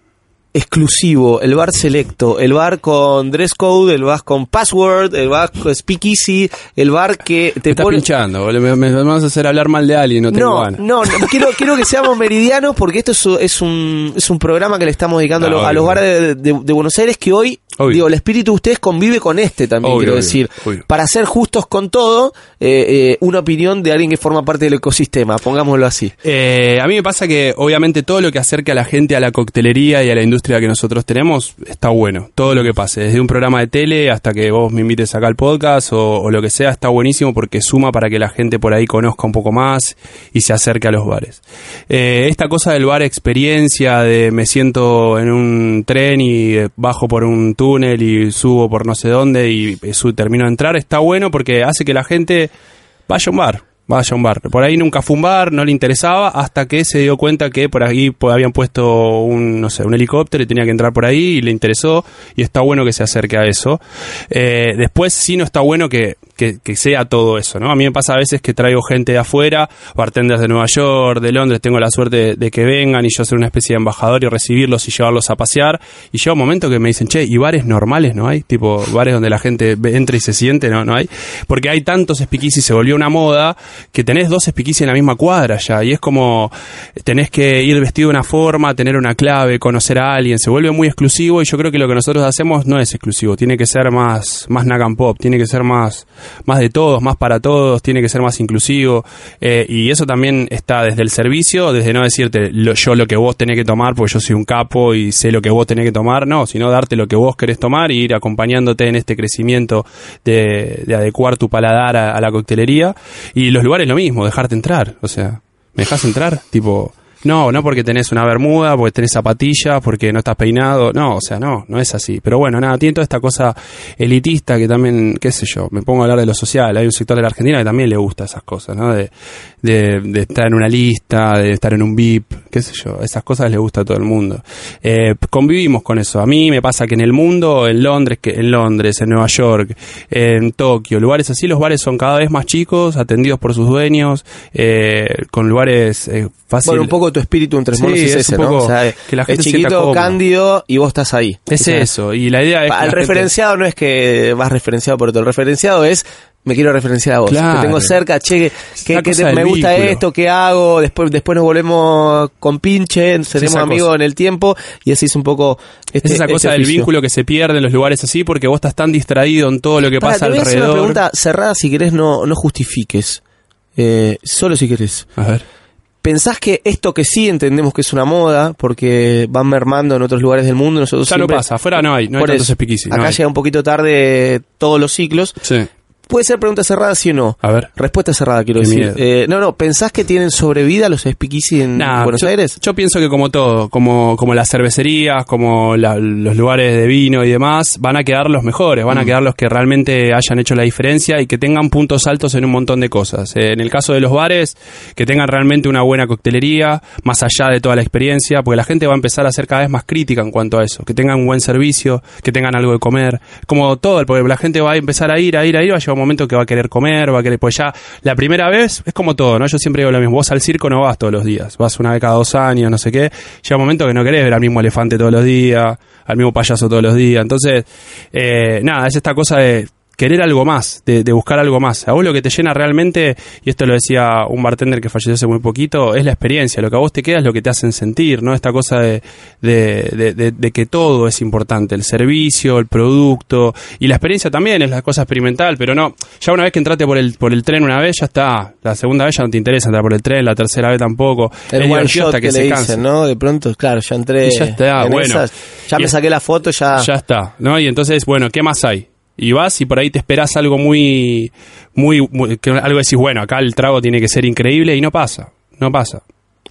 exclusivo, el bar selecto, el bar con dress code, el bar con password, el bar con speakeasy, el bar que te está pone... pinchando, me, me- vas a hacer hablar mal de alguien, no tengo No, ganas. no, no, quiero, quiero que seamos meridianos porque esto es, un- es un, es un programa que le estamos dedicando a, Ah, lo- a los bares de, de- de Buenos Aires que hoy, Obvio. digo, el espíritu de ustedes convive con este también, Obvio, quiero decir. obvio. Para ser justos con todo, eh, eh, una opinión de alguien que forma parte del ecosistema, pongámoslo así. Eh, a mí me pasa que obviamente todo lo que acerca a la gente a la coctelería y a la industria que nosotros tenemos está bueno. Todo lo que pase, desde un programa de tele hasta que vos me invites acá al podcast o, o lo que sea, está buenísimo porque suma para que la gente por ahí conozca un poco más y se acerque a los bares. Eh, esta cosa del bar experiencia, de me siento en un tren y bajo por un túnel y subo por no sé dónde y su- termino de entrar, está bueno porque hace que la gente vaya a un bar. Vaya a un bar. Por ahí nunca fue un bar, no le interesaba, hasta que se dio cuenta que por ahí habían puesto un, no sé, un helicóptero y tenía que entrar por ahí y le interesó y está bueno que se acerque a eso. Eh, después sí no está bueno que, que, sea todo eso, ¿no? A mí me pasa a veces que traigo gente de afuera, bartenders de Nueva York, de Londres, tengo la suerte de, que vengan y yo ser una especie de embajador y recibirlos y llevarlos a pasear. Y llega un momento que me dicen, che, ¿y bares normales no hay? Tipo, bares donde la gente entra y se siente, ¿no? No hay. Porque hay tantos speakeasy, se volvió una moda, que tenés dos speakeasy en la misma cuadra ya. Y es como, tenés que ir vestido de una forma, tener una clave, conocer a alguien. Se vuelve muy exclusivo y yo creo que lo que nosotros hacemos no es exclusivo. Tiene que ser más, más and pop, tiene que ser más, más de todos, más para todos, tiene que ser más inclusivo. Eh, y eso también está desde el servicio, desde no decirte lo- yo lo que vos tenés que tomar, porque yo soy un capo y sé lo que vos tenés que tomar, no, sino darte lo que vos querés tomar y ir acompañándote en este crecimiento de, de adecuar tu paladar a, a la coctelería. Y los lugares lo mismo, dejarte entrar, o sea, ¿me dejas entrar? Tipo, no, no porque tenés una bermuda, porque tenés zapatillas, porque no estás peinado. No, o sea, no, no es así. Pero bueno, nada, tiene toda esta cosa elitista que también, qué sé yo, me pongo a hablar de lo social. Hay un sector de la Argentina que también le gusta esas cosas, ¿no? De, de, de estar en una lista, de estar en un VIP, qué sé yo. Esas cosas le gusta a todo el mundo. Eh, convivimos con eso. A mí me pasa que en el mundo, en Londres, que en Londres, en Nueva York, en Tokio, lugares así, los bares son cada vez más chicos, atendidos por sus dueños, eh, con lugares eh, fáciles. Bueno, un poco tu espíritu entre Sí, monos es, es ese, un ¿no? O sea, que la gente es chiquito, cándido y vos estás ahí. Es eso, y la idea es... Al gente- referenciado no es que vas referenciado por otro. El referenciado es me quiero referenciar a vos. Claro. Te tengo cerca, che, que, te- me gusta vínculo. esto, ¿qué hago? Después después nos volvemos con pinche, seremos amigos cosa. en el tiempo y así es un poco este, Es esa este cosa del vínculo que se pierde en los lugares así porque vos estás tan distraído en todo lo que pasa te voy a hacer una alrededor. pregunta cerrada, si querés no, no justifiques. Eh, solo si querés. A ver. ¿Pensás que esto que sí entendemos que es una moda, porque van mermando en otros lugares del mundo, nosotros Ya no siempre- pasa, afuera no hay, no hay tantos no Acá hay. llega un poquito tarde todos los ciclos. Sí. Puede ser pregunta cerrada, sí o no. A ver. Respuesta cerrada, quiero decir. Eh, no, no, ¿pensás que tienen sobrevida los speakeasy en Nah, Buenos yo, Aires? Yo pienso que como todo, como, como las cervecerías, como la- los lugares de vino y demás, van a quedar los mejores, Mm. van a quedar los que realmente hayan hecho la diferencia y que tengan puntos altos en un montón de cosas. Eh, en el caso de los bares, que tengan realmente una buena coctelería, más allá de toda la experiencia, porque la gente va a empezar a ser cada vez más crítica en cuanto a eso, que tengan un buen servicio, que tengan algo de comer, como todo, porque la gente va a empezar a ir, a ir, a ir, va a llegar momento que va a querer comer, va a querer, pues ya la primera vez es como todo, ¿no? Yo siempre digo lo mismo, vos al circo no vas todos los días, vas una vez cada dos años, no sé qué, llega un momento que no querés ver al mismo elefante todos los días, al mismo payaso todos los días, entonces, eh, nada, es esta cosa de querer algo más, de, de buscar algo más. A vos lo que te llena realmente, y esto lo decía un bartender que falleció hace muy poquito, es la experiencia. Lo que a vos te queda es lo que te hacen sentir, ¿no? Esta cosa de, de, de- de- de que todo es importante, el servicio, el producto, y la experiencia también es la cosa experimental, pero no, ya una vez que entraste por el, por el tren una vez, ya está. La segunda vez ya no te interesa entrar por el tren, la tercera vez tampoco. El es one shot hasta que, que, le se dicen, canse. ¿no? De pronto, claro, ya entré Y ya está, en bueno. esas, ya me saqué la foto, ya... ya está, ¿no? Y entonces, bueno, ¿qué más hay? Y vas y por ahí te esperas algo muy, muy, muy- que algo decís, bueno, acá el trago tiene que ser increíble y no pasa. no pasa.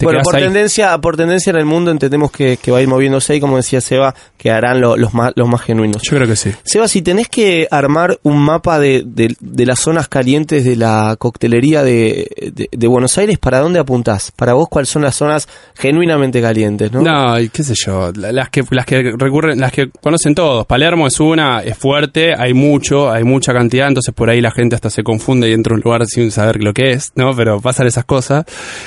Bueno, por ahí. tendencia, por tendencia en el mundo entendemos que, que va a ir moviéndose y como decía Seba, que harán lo- los, más, los más genuinos. Yo creo que sí. Seba, si tenés que armar un mapa de, de- de las zonas calientes de la coctelería de, de- Buenos Aires, ¿para dónde apuntás? Para vos, ¿cuáles son las zonas genuinamente calientes? ¿no? No, y qué sé yo, la- las que las que recurren, las que conocen todos. Palermo es una, es fuerte, hay mucho, hay mucha cantidad, entonces por ahí la gente hasta se confunde y entra a un lugar sin saber lo que es, ¿no? Pero pasan esas cosas.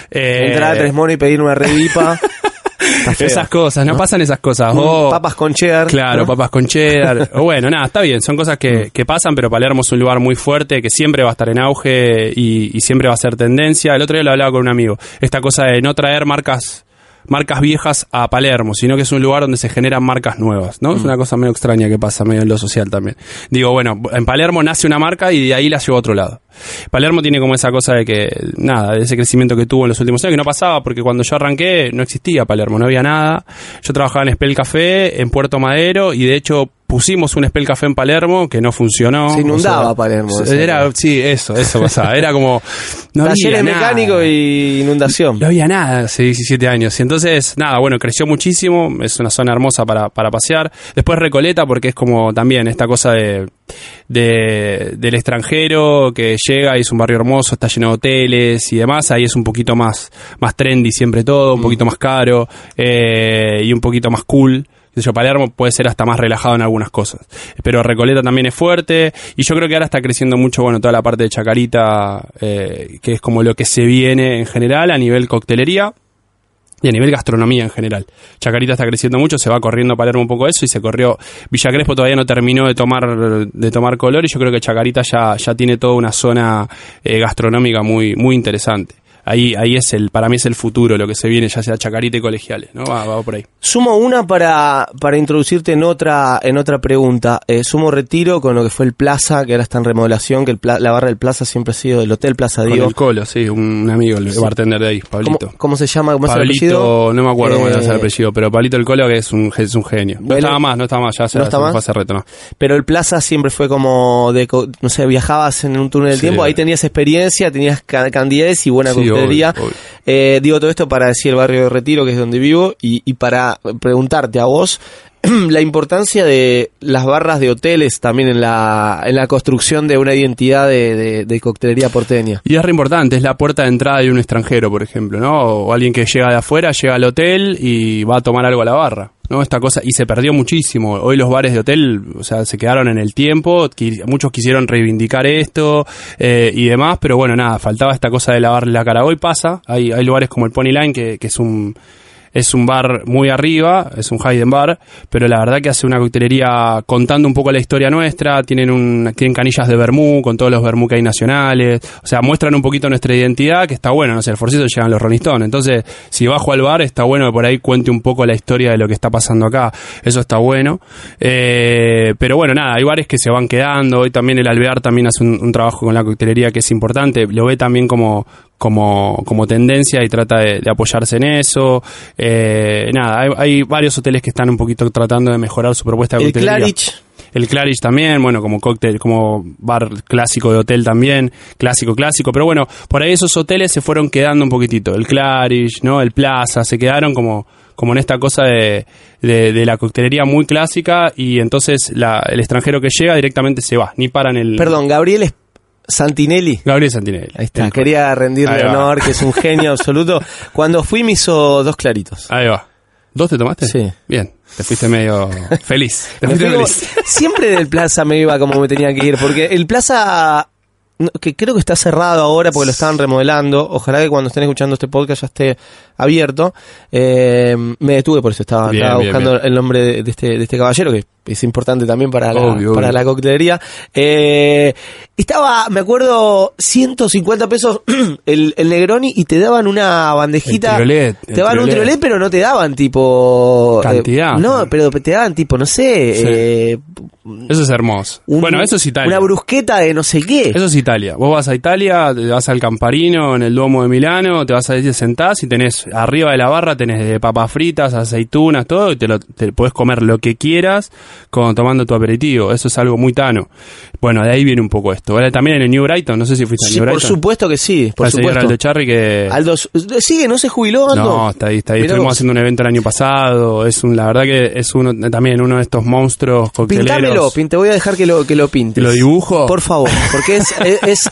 Eh, Entrar a Tres Y pedir una feo. esas cosas, no, pasan esas cosas. O- Papas con cheddar. Claro, ¿no? papas con cheddar. O bueno, nada, está bien, son cosas que, que pasan, pero Palermo es un lugar muy fuerte, que siempre va a estar en auge y, y siempre va a ser tendencia. El otro día lo hablaba con un amigo, esta cosa de no traer marcas marcas viejas a Palermo, sino que es un lugar donde se generan marcas nuevas, ¿no? Es una cosa medio extraña que pasa medio en lo social también. Digo, bueno, en Palermo nace una marca y de ahí la lleva a otro lado. Palermo tiene como esa cosa de que, nada, de ese crecimiento que tuvo en los últimos años, que no pasaba, porque cuando yo arranqué no existía Palermo, no había nada. Yo trabajaba en Spell Café, en Puerto Madero, y de hecho pusimos un Spell Café en Palermo que no funcionó. Se inundaba O sea, Palermo, Era, o sea. sí, eso, eso pasaba. Era como... No Talleres mecánicos y inundación. No había nada hace 17 años. Y entonces, nada, bueno, creció muchísimo. Es una zona hermosa para, para pasear. Después Recoleta, porque es como también esta cosa de, de- del extranjero que llega y es un barrio hermoso, está lleno de hoteles y demás. Ahí es un poquito más, más trendy siempre todo, un poquito más caro eh, y un poquito más cool. Yo, Palermo puede ser hasta más relajado en algunas cosas. Pero Recoleta también es fuerte. Y yo creo que ahora está creciendo mucho, bueno, toda la parte de Chacarita, eh, que es como lo que se viene en general a nivel coctelería y a nivel gastronomía en general. Chacarita está creciendo mucho, se va corriendo Palermo un poco eso y se corrió. Villa Crespo todavía no terminó de tomar de tomar color y yo creo que Chacarita ya, ya tiene toda una zona eh, gastronómica muy muy interesante. Ahí ahí es el para mí es el futuro lo que se viene ya sea Chacarita y colegiales, ¿no? Va, va por ahí. Sumo una para, para introducirte en otra, en otra pregunta. Eh, sumo retiro con lo que fue el Plaza, que ahora está en remodelación, que el pla- la barra del Plaza siempre ha sido del Hotel Plaza Con Diego. el Colo, sí, un amigo, el bartender de ahí, ¿Cómo, Pablito. cómo se llama? ¿Cómo es el apellido? Pablito, no me acuerdo cómo era el Eh, apellido, pero Pablito el Colo que es un, es un genio. No Bueno, estaba más, no estaba más, ya se, ¿no está se más? fue hace reto, no. Pero el Plaza siempre fue como de, no sé, viajabas en un túnel del Sí, tiempo, ahí tenías experiencia, tenías ca- cantidades y buena Sí, obvio, obvio. Eh, digo todo esto para decir el barrio de Retiro, que es donde vivo, y, y para preguntarte a vos la importancia de las barras de hoteles también en la, en la construcción de una identidad de, de- de coctelería porteña. Y es re importante, es la puerta de entrada de un extranjero, por ejemplo, ¿no? O alguien que llega de afuera, llega al hotel y va a tomar algo a la barra, ¿no? Esta cosa, y se perdió muchísimo. Hoy los bares de hotel, o sea, se quedaron en el tiempo, muchos quisieron reivindicar esto eh, y demás, pero bueno, nada, faltaba esta cosa de lavarle la cara. Hoy pasa, hay, hay lugares como el Pony Line, que, que es un es un bar muy arriba, es un hidden bar, pero la verdad que hace una coctelería contando un poco la historia nuestra, tienen un, tienen canillas de vermú con todos los vermú que hay nacionales, o sea, muestran un poquito nuestra identidad, que está bueno, no sé, el Forcito llegan los Stones, entonces, si bajo al bar, está bueno que por ahí cuente un poco la historia de lo que está pasando acá, eso está bueno, eh, pero bueno, nada, hay bares que se van quedando, hoy también el Alvear también hace un, un trabajo con la coctelería que es importante, lo ve también como, como, como tendencia y trata de, de apoyarse en eso. Eh, nada, hay, hay varios hoteles que están un poquito tratando de mejorar su propuesta de El coctelería. Claridge, El Claridge también, bueno, como cóctel, como bar clásico de hotel también, clásico, clásico, pero bueno, por ahí esos hoteles se fueron quedando un poquitito, el Claridge, ¿no? El Plaza, se quedaron como, como en esta cosa de, de, de la coctelería muy clásica y entonces la, el extranjero que llega directamente se va, ni paran el... perdón, Gabriel es- Santinelli. Gabriel Santinelli. Ahí está, quería rendirle honor, que es un genio absoluto. Cuando fui me hizo dos claritos. Ahí va. ¿Dos te tomaste? Sí. Bien, te fuiste medio feliz. Te fuiste feliz. siempre del Plaza me iba como me tenía que ir, porque el Plaza, que creo que está cerrado ahora porque lo estaban remodelando, ojalá que cuando estén escuchando este podcast ya esté abierto, Eh, me detuve por eso, estaba, Bien, estaba bien, buscando el nombre de, de este, de este caballero, que es importante también para la, Obvio, para obvio. la coctelería. Eh, estaba, me acuerdo, 150 pesos el, el Negroni y te daban una bandejita. El triolet, te daban un triolet. pero no te daban tipo... eh, Cantidad. no, pero te daban tipo, no sé, Sí. eh, Eso es hermoso. un- bueno, eso es Italia. Una brusqueta de no sé qué. Eso es Italia. Vos vas a Italia, te vas al Camparino, en el Duomo de Milano, te vas a te sentás y tenés arriba de la barra tenés de papas fritas, aceitunas, todo, y te, lo, te podés comer lo que quieras con, tomando tu aperitivo. Eso es algo muy tano. Bueno, de ahí viene un poco esto. ¿vale? También en el New Brighton, no sé si fuiste a New por Brighton. supuesto que sí, por supuesto. Aldo Charri que... Aldo, ¿sigue? ¿No se jubiló Aldo? No, está ahí, está ahí. Mirá Estuvimos vos. haciendo un evento el año pasado. Es un, la verdad que es uno también uno de estos monstruos cocteleros. Pintámelo, pin- te voy a dejar que lo, que lo pintes. ¿Lo dibujo? Por favor, porque es, es, es,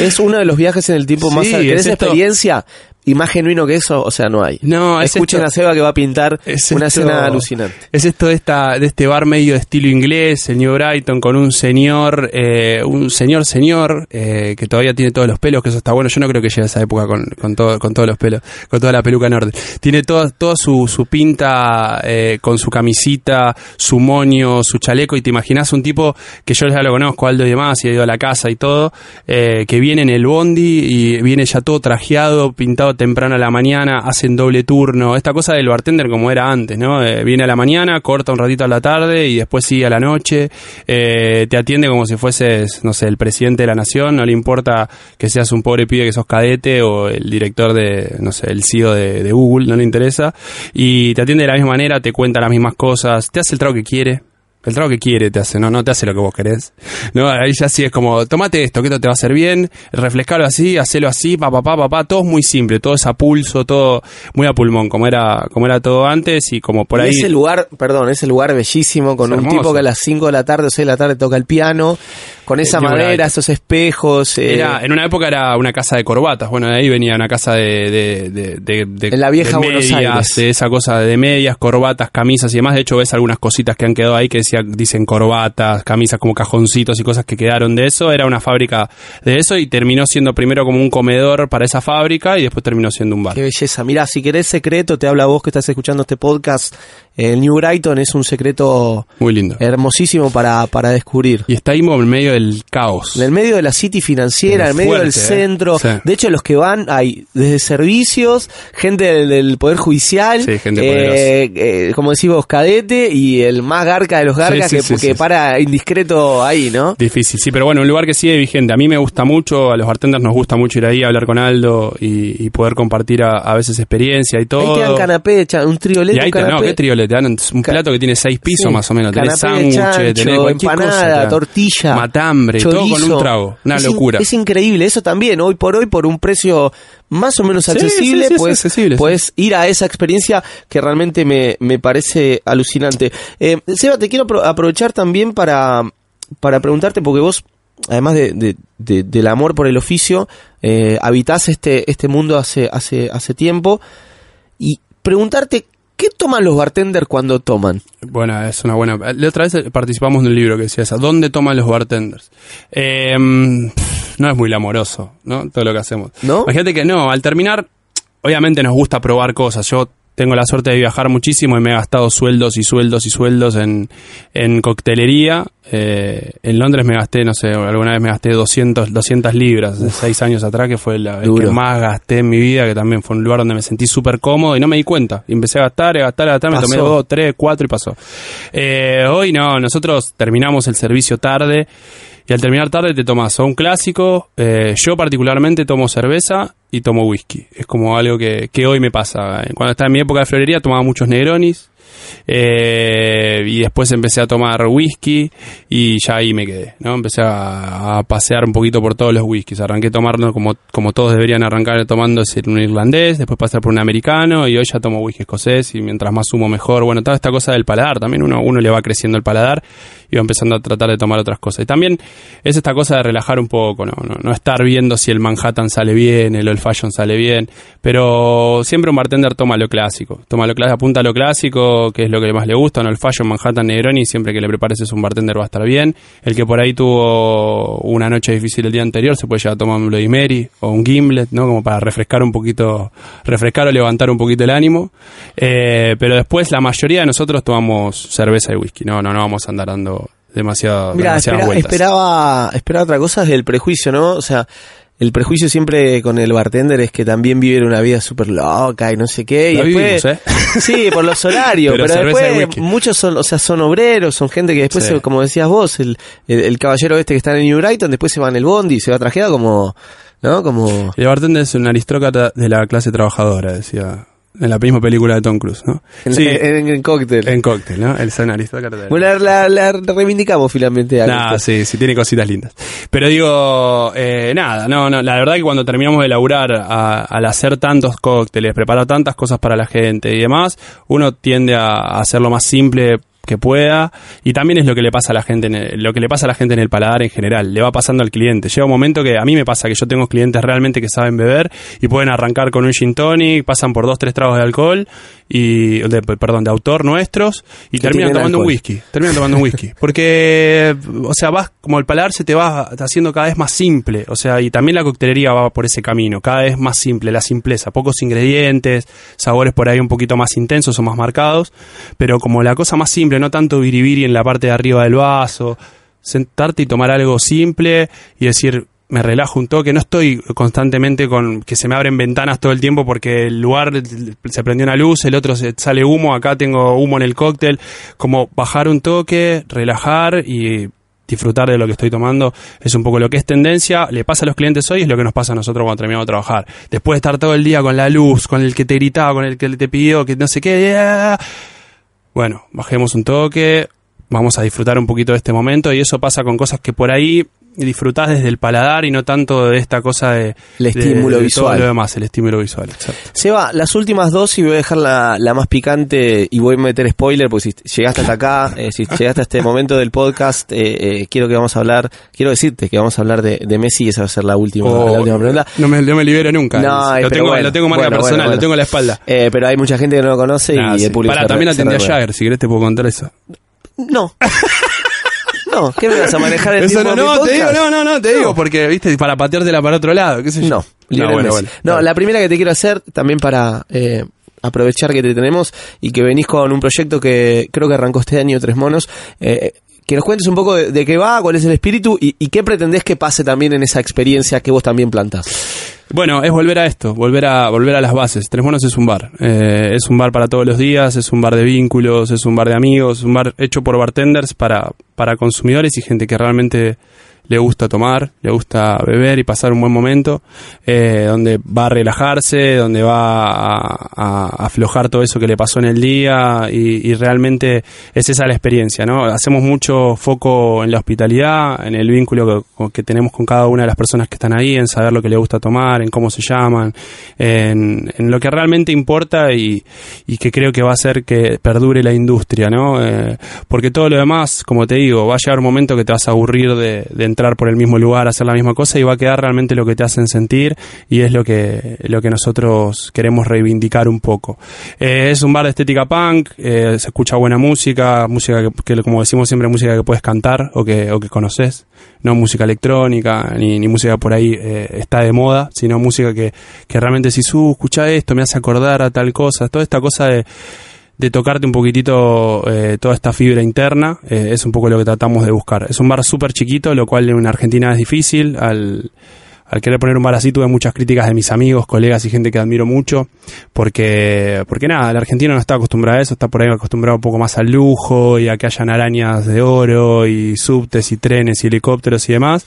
es uno de los viajes en el tiempo más... ¿Querés es experiencia? Y más genuino que eso, o sea, no hay. No, es Escuchen esto- a Seba que va a pintar Es una esto- escena alucinante. Es esto de esta de este bar medio de estilo inglés, el New Brighton, con un señor, eh, un señor señor eh, que todavía tiene todos los pelos, que eso está bueno. Yo no creo que llegue a esa época con, con todo, con todos los pelos, con toda la peluca norte. Tiene toda, toda su, su pinta eh, con su camisita, su moño, su chaleco, y te imaginas un tipo que yo ya lo conozco, Aldo y demás, y ha ido a la casa y todo, eh, que viene en el bondi y viene ya todo trajeado, pintado temprano a la mañana, hacen doble turno, esta cosa del bartender como era antes, ¿no? Eh, viene a la mañana, corta un ratito a la tarde y después sigue a la noche, eh, te atiende como si fueses, no sé, el presidente de la nación, no le importa que seas un pobre pibe que sos cadete o el director de, no sé, el CEO de, de Google, no le interesa, y te atiende de la misma manera, te cuenta las mismas cosas, te hace el trago que quiere, el trago que quiere te hace, no, no te hace lo que vos querés. No, ahí ya sí es como, tomate esto, que esto te va a hacer bien, refrescalo así, hacelo así, pa, pa, pa, pa, pa, todo es muy simple, todo es a pulso, todo muy a pulmón, como era, como era todo antes y como por Y ahí. ese lugar, perdón, ese lugar bellísimo con un tipo que a las 5 de la tarde o 6 de la tarde toca el piano, con esa madera, esos espejos. eh, Era, en una época era una casa de corbatas, bueno, de ahí venía una casa de... de, de, de- de- En la vieja de Buenos medias, Aires. de esa cosa de medias, corbatas, camisas y demás. De hecho, ves algunas cositas que han quedado ahí que dicen corbatas, camisas como cajoncitos y cosas que quedaron de eso. Era una fábrica de eso y terminó siendo primero como un comedor para esa fábrica y después terminó siendo un bar. Qué belleza. Mira, si querés secreto, te habla vos que estás escuchando este podcast. El New Brighton es un secreto Muy lindo. hermosísimo para, para descubrir. Y está ahí en medio del caos. En el medio de la city financiera, en el medio del ¿eh? centro. Sí. De hecho, los que van hay desde servicios, gente del, del Poder Judicial, Sí, gente eh, eh, como decimos, cadete y el más garca de los garcas Sí, que, para indiscreto ahí, ¿no? Difícil, sí, pero bueno, un lugar que sigue vigente. A mí me gusta mucho, a los bartenders nos gusta mucho ir ahí a hablar con Aldo y, y poder compartir a, a veces experiencia y todo. Ahí te dan canapé, un trioleto, y ahí te, no, canapé. ¿qué triolet? Te dan un plato que tiene seis pisos Sí, más o menos. Tenés sándwiches, tenés cualquier cosa, empanada, tortilla, Matambre, todo con chorizo. un trago. Una Es in- locura. Es increíble, eso también, hoy por hoy, por un precio más o menos Sí, accesible, sí, accesible, puedes ir a esa experiencia que realmente me, me parece alucinante. Eh, Seba, te quiero apro- aprovechar también para, para preguntarte, porque vos, además de, de- de- del amor por el oficio, eh, habitás este, este mundo hace, hace, hace tiempo, y preguntarte, ¿qué toman los bartenders cuando toman? Bueno, es una buena. La otra vez participamos de un libro que decía esa. ¿Dónde toman los bartenders? Eh, pff, no es muy lamoroso, ¿no? Todo lo que hacemos. ¿No? Imagínate que no, al terminar, obviamente nos gusta probar cosas. Yo tengo la suerte de viajar muchísimo y me he gastado sueldos y sueldos y sueldos en, en coctelería. Eh, en Londres me gasté, no sé, alguna vez me gasté 200, 200 libras, de seis años atrás, que fue la vez que más gasté en mi vida, que también fue un lugar donde me sentí súper cómodo y no me di cuenta. Y empecé a gastar, a gastar, a gastar, me tomé dos, tres, cuatro y pasó. Eh, hoy no, nosotros terminamos el servicio tarde y al terminar tarde te tomas o un clásico, eh, yo particularmente tomo cerveza y tomo whisky. Es como algo que, que hoy me pasa. Cuando estaba en mi época de florería tomaba muchos negronis. Eh, y después empecé a tomar whisky y ya ahí me quedé, ¿no? Empecé a, pasear un poquito por todos los whiskies. Arranqué tomando como, como todos deberían arrancar tomando es decir, un irlandés, después pasar por un americano y hoy ya tomo whisky escocés y mientras más sumo mejor. Bueno, toda esta cosa del paladar, también uno, uno le va creciendo el paladar y va empezando a tratar de tomar otras cosas. Y también es esta cosa de relajar un poco, ¿no? No, no estar viendo si el Manhattan sale bien, el Old Fashion sale bien, pero siempre un bartender toma lo clásico, toma lo clásico, apunta a lo clásico, que es lo que más le gusta, un Old Fashion, Manhattan, Negroni, siempre que le prepares es un bartender va a estar bien. El que por ahí tuvo una noche difícil el día anterior se puede llevar a tomar un Bloody Mary o un Gimlet, ¿no? Como para refrescar un poquito, refrescar o levantar un poquito el ánimo. Eh, pero después la mayoría de nosotros tomamos cerveza y whisky, no, no, no vamos a andar dando demasiado, Mira, demasiadas espera- vueltas. esperaba, esperaba otra cosa del prejuicio, ¿no? O sea, el prejuicio siempre con el bartender es que también viven una vida súper loca y no sé qué. Y La después, vivimos, ¿eh? Sí, por los horarios, Pero después muchos son, o sea, son obreros, son gente que después, Sí. se- como decías vos, el, el, el caballero este que está en New Brighton, después se va en el bondi y se va trajeado como, ¿no? Como... El bartender es un aristócrata de la clase trabajadora, decía en la misma película de Tom Cruise, ¿no? En, sí, en, en cóctel. en cóctel, ¿no? El San Aristócrates. Bueno, la, la- reivindicamos finalmente. a Nah, Cóctel. sí, sí, tiene cositas lindas. Pero digo, eh, nada, no, no, la verdad que cuando terminamos de laburar a- al hacer tantos cócteles, preparar tantas cosas para la gente y demás, uno tiende a, a hacerlo más simple que pueda. Y también es lo que le pasa a la gente en el- lo que le pasa a la gente en el paladar en general. Le va pasando al cliente. Llega un momento que a mí me pasa que yo tengo clientes realmente que saben beber y pueden arrancar con un gin tonic pasan por dos tres tragos de alcohol y de, perdón de autor nuestros y terminan tomando un whisky. Terminan tomando un whisky. Porque o sea vas como el paladar se te va haciendo cada vez más simple. O sea y también la coctelería va por ese camino. Cada vez más simple la simpleza. Pocos ingredientes sabores por ahí un poquito más intensos o más marcados. Pero como la cosa más simple no tanto biribiri en la parte de arriba del vaso sentarte y tomar algo simple y decir me relajo un toque, no estoy constantemente con que se me abren ventanas todo el tiempo porque el lugar se prendió una luz, el otro se sale humo, acá tengo humo en el cóctel, como bajar un toque, relajar y disfrutar de lo que estoy tomando es un poco lo que es tendencia, le pasa a los clientes hoy, es lo que nos pasa a nosotros cuando terminamos de trabajar. Después de estar todo el día con la luz, con el que te gritaba, con el que te pidió, que no sé qué, ah, bueno, bajemos un toque, vamos a disfrutar un poquito de este momento y eso pasa con cosas que por ahí disfrutás desde el paladar y no tanto de esta cosa de... El estímulo de todo visual. lo demás, el estímulo visual, exacto. Seba, las últimas dos y voy a dejar la, la más picante y voy a meter spoiler porque si llegaste hasta acá, eh, si llegaste a este momento del podcast, eh, eh, quiero que vamos a hablar, quiero decirte que vamos a hablar de, de Messi y esa va a ser la última, Oh, la última pregunta. No me, no me libero nunca. No, lo, pero tengo, bueno, lo tengo marca bueno, personal, bueno, lo tengo en la espalda. Eh, pero hay mucha gente que no lo conoce Nah, y sí. el público Pará, también atendí a. Jagger, si querés te puedo contar eso. No. no, ¿qué me vas a manejar el Eso tiempo no, de mi no, te digo, podcast? no, no, no, te digo, porque, viste, para pateártela para otro lado, qué sé yo. No, Lionel bueno, bueno. No, la primera que te quiero hacer, también para eh, aprovechar que te tenemos y que venís con un proyecto que creo que arrancó este año, Tres Monos, eh, que nos cuentes un poco de, de qué va, cuál es el espíritu y, y qué pretendés que pase también en esa experiencia que vos también plantás. Bueno, es volver a esto, volver a volver a las bases. Tres Monos es un bar. Eh, es un bar para todos los días, es un bar de vínculos, es un bar de amigos, es un bar hecho por bartenders para, para consumidores y gente que realmente le gusta tomar, le gusta beber y pasar un buen momento, eh, donde va a relajarse, donde va a, aflojar todo eso que le pasó en el día y, realmente es esa la experiencia, ¿no? Hacemos mucho foco en la hospitalidad, en el vínculo que, tenemos con cada una de las personas que están ahí, en saber lo que le gusta tomar, en cómo se llaman, en, lo que realmente importa y, y que creo que va a hacer que perdure la industria, ¿no? Eh, porque todo lo demás, como te digo, va a llegar un momento que te vas a aburrir de, de entrar por el mismo lugar, hacer la misma cosa y va a quedar realmente lo que te hacen sentir y es lo que, lo que nosotros queremos reivindicar un poco. Eh, es un bar de estética punk, eh, se escucha buena música, música que, como decimos siempre, música que puedes cantar o que, o que conoces, no música electrónica ni, música por ahí eh, está de moda, sino música que, que realmente si uh, escucha esto, me hace acordar a tal cosa, toda esta cosa de de tocarte un poquitito eh, toda esta fibra interna, eh, es un poco lo que tratamos de buscar. Es un bar súper chiquito, lo cual en Argentina es difícil. Al, al querer poner un bar así tuve muchas críticas de mis amigos, colegas y gente que admiro mucho, porque, porque nada, el argentino no está acostumbrado a eso, está por ahí acostumbrado un poco más al lujo y a que hayan arañas de oro y subtes y trenes y helicópteros y demás.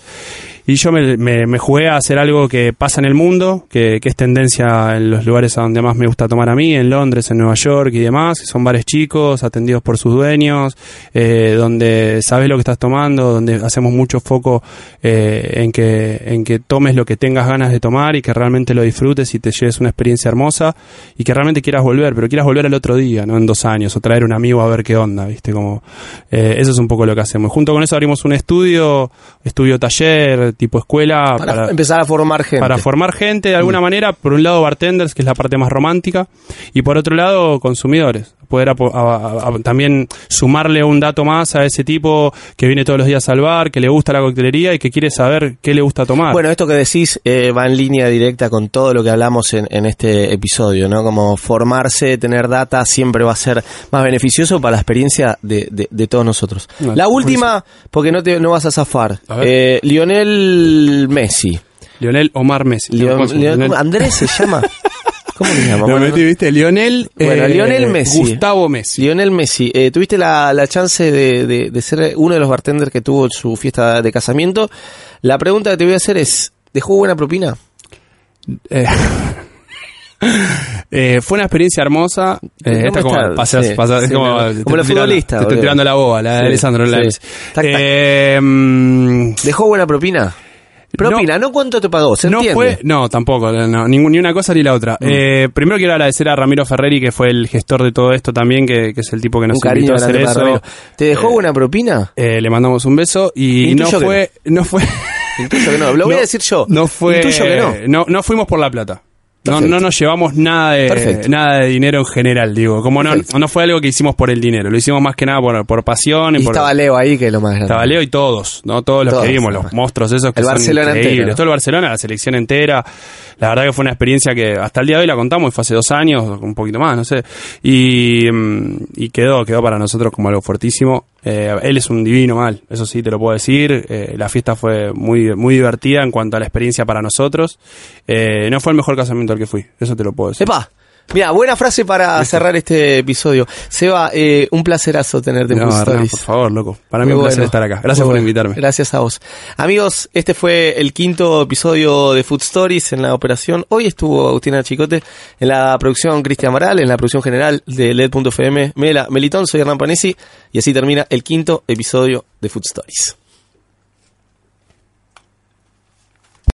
Y yo me, me, jugué a hacer algo que pasa en el mundo, que, que, es tendencia en los lugares a donde más me gusta tomar a mí, en Londres, en Nueva York y demás. Son bares chicos, atendidos por sus dueños, eh, donde sabes lo que estás tomando, donde hacemos mucho foco eh, en, que, en que tomes lo que tengas ganas de tomar y que realmente lo disfrutes y te lleves una experiencia hermosa y que realmente quieras volver, pero quieras volver el otro día, no en dos años, o traer un amigo a ver qué onda, ¿viste? Como, eh, eso es un poco lo que hacemos. Junto con eso abrimos un estudio, estudio taller, tipo escuela. Para, para, empezar a formar gente. Para formar gente de alguna mm. manera, por un lado bartenders, que es la parte más romántica, y por otro lado consumidores. Poder a, a, a, también sumarle un dato más a ese tipo que viene todos los días al bar, que le gusta la coctelería y que quiere saber qué le gusta tomar. Bueno, esto que decís eh, va en línea directa con todo lo que hablamos en, en, este episodio, ¿no? Como formarse, tener data, siempre va a ser más beneficioso para la experiencia de, de, de todos nosotros. No, la última, porque no, te, no vas a zafar. Eh, Lionel Messi. Lionel Omar Messi. Leon, Leon, Andrés se llama. ¿Cómo se llama? Lo bueno, metí, viste, Lionel, bueno, eh, Lionel Messi. Gustavo Messi. Lionel Messi. Eh, tuviste la, la chance de, de, de, ser uno de los bartenders que tuvo su fiesta de casamiento. La pregunta que te voy a hacer es, ¿dejó buena propina? Eh, Eh, fue una experiencia hermosa. Eh, ¿Cómo esta como, está? pasas- Sí, pasas- sí, como, te Como estoy tirando- futbolistas, Te estoy tirando la boba, la de Alessandro. la tac. Eh, mm, ¿Dejó buena propina? Propina, ¿no, cuánto te pagó? ¿Se no entiende? fue, no, tampoco, no, ni, ni una cosa ni la otra. Mm. Eh, primero quiero agradecer a Ramiro Ferreri, que fue el gestor de todo esto también, que, que es el tipo que nos Un invitó a hacer eso. ¿Te dejó Eh, buena propina? Eh, le mandamos un beso y no Intuyo que fue, no fue, que no. Lo voy a decir yo. no fue, que no. no, no fuimos por la plata. No, no nos llevamos nada de, Perfecto. nada de dinero en general, digo. Como no, no fue algo que hicimos por el dinero, lo hicimos más que nada por, por pasión y, Y por, estaba Leo ahí, que es lo más grande. estaba Leo y todos, ¿no? Todos los Todos, que vimos, los monstruos esos que El son Barcelona increíbles. entero. Todo el Barcelona, la selección entera. La verdad que fue una experiencia que hasta el día de hoy la contamos, fue hace dos años, un poquito más, no sé. Y, mm, y quedó, quedó para nosotros como algo fuertísimo. Eh, él es un divino mal, eso sí te lo puedo decir. Eh, la fiesta fue muy, muy divertida en cuanto a la experiencia para nosotros. Eh, no fue el mejor casamiento al que fui, eso te lo puedo decir. Epa. Mira, buena frase para cerrar este episodio. Seba, eh, un placerazo tenerte en No, Food Hernán, Stories. por favor, loco. Para mí es un placer estar acá. Gracias por invitarme. Gracias a vos. Amigos, este fue el quinto episodio de Food Stories en la operación. Hoy estuvo Agustina Chicote en la producción Cristian Maral, en la producción general de LED.fm. Mela, Melitón, soy Hernán Panesi y así termina el quinto episodio de Food Stories.